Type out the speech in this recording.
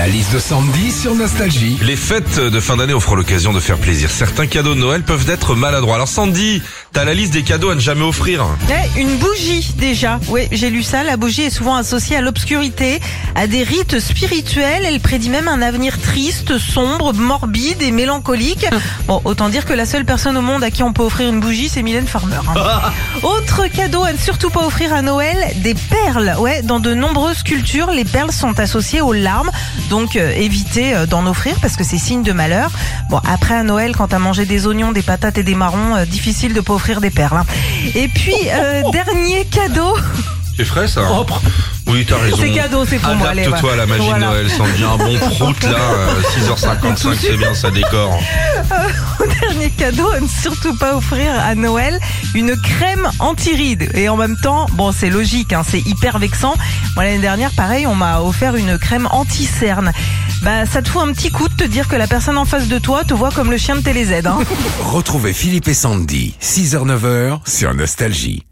La liste de Sandy sur Nostalgie. Les fêtes de fin d'année offrent l'occasion de faire plaisir. Certains cadeaux de Noël peuvent être maladroits. Alors Sandy, t'as la liste des cadeaux à ne jamais offrir. Ouais, une bougie déjà. Oui, j'ai lu ça. La bougie est souvent associée à l'obscurité, à des rites spirituels. Elle prédit même un avenir triste, sombre, morbide et mélancolique. Bon, autant dire que la seule personne au monde à qui on peut offrir une bougie, c'est Mylène Farmer. hein. Autre cadeau à ne surtout pas offrir à Noël, des perles. Ouais, dans de nombreuses cultures, les perles sont associées aux larmes. Donc euh, évitez euh, d'en offrir parce que c'est signe de malheur. Bon, après à Noël, quand t'as mangé des oignons, des patates et des marrons, euh, difficile de pas offrir des perles. hein. Et puis euh, dernier cadeau. C'est frais ça Oui, t'as raison. C'est cadeau, c'est pour moi, allez, Adapte-toi à la magie voilà. de Noël, Sandy. Un bon prout là, euh, 6h55, c'est bien, ça décore. Dernier cadeau à ne surtout pas offrir à Noël, une crème anti-rides. Et en même temps, bon, c'est logique, hein, c'est hyper vexant. Moi, l'année dernière, pareil, on m'a offert une crème anti-cerne. Bah, ça te fout un petit coup de te dire que la personne en face de toi te voit comme le chien de TéléZ. Hein. Retrouvez Philippe et Sandy, 6h-9h sur Nostalgie.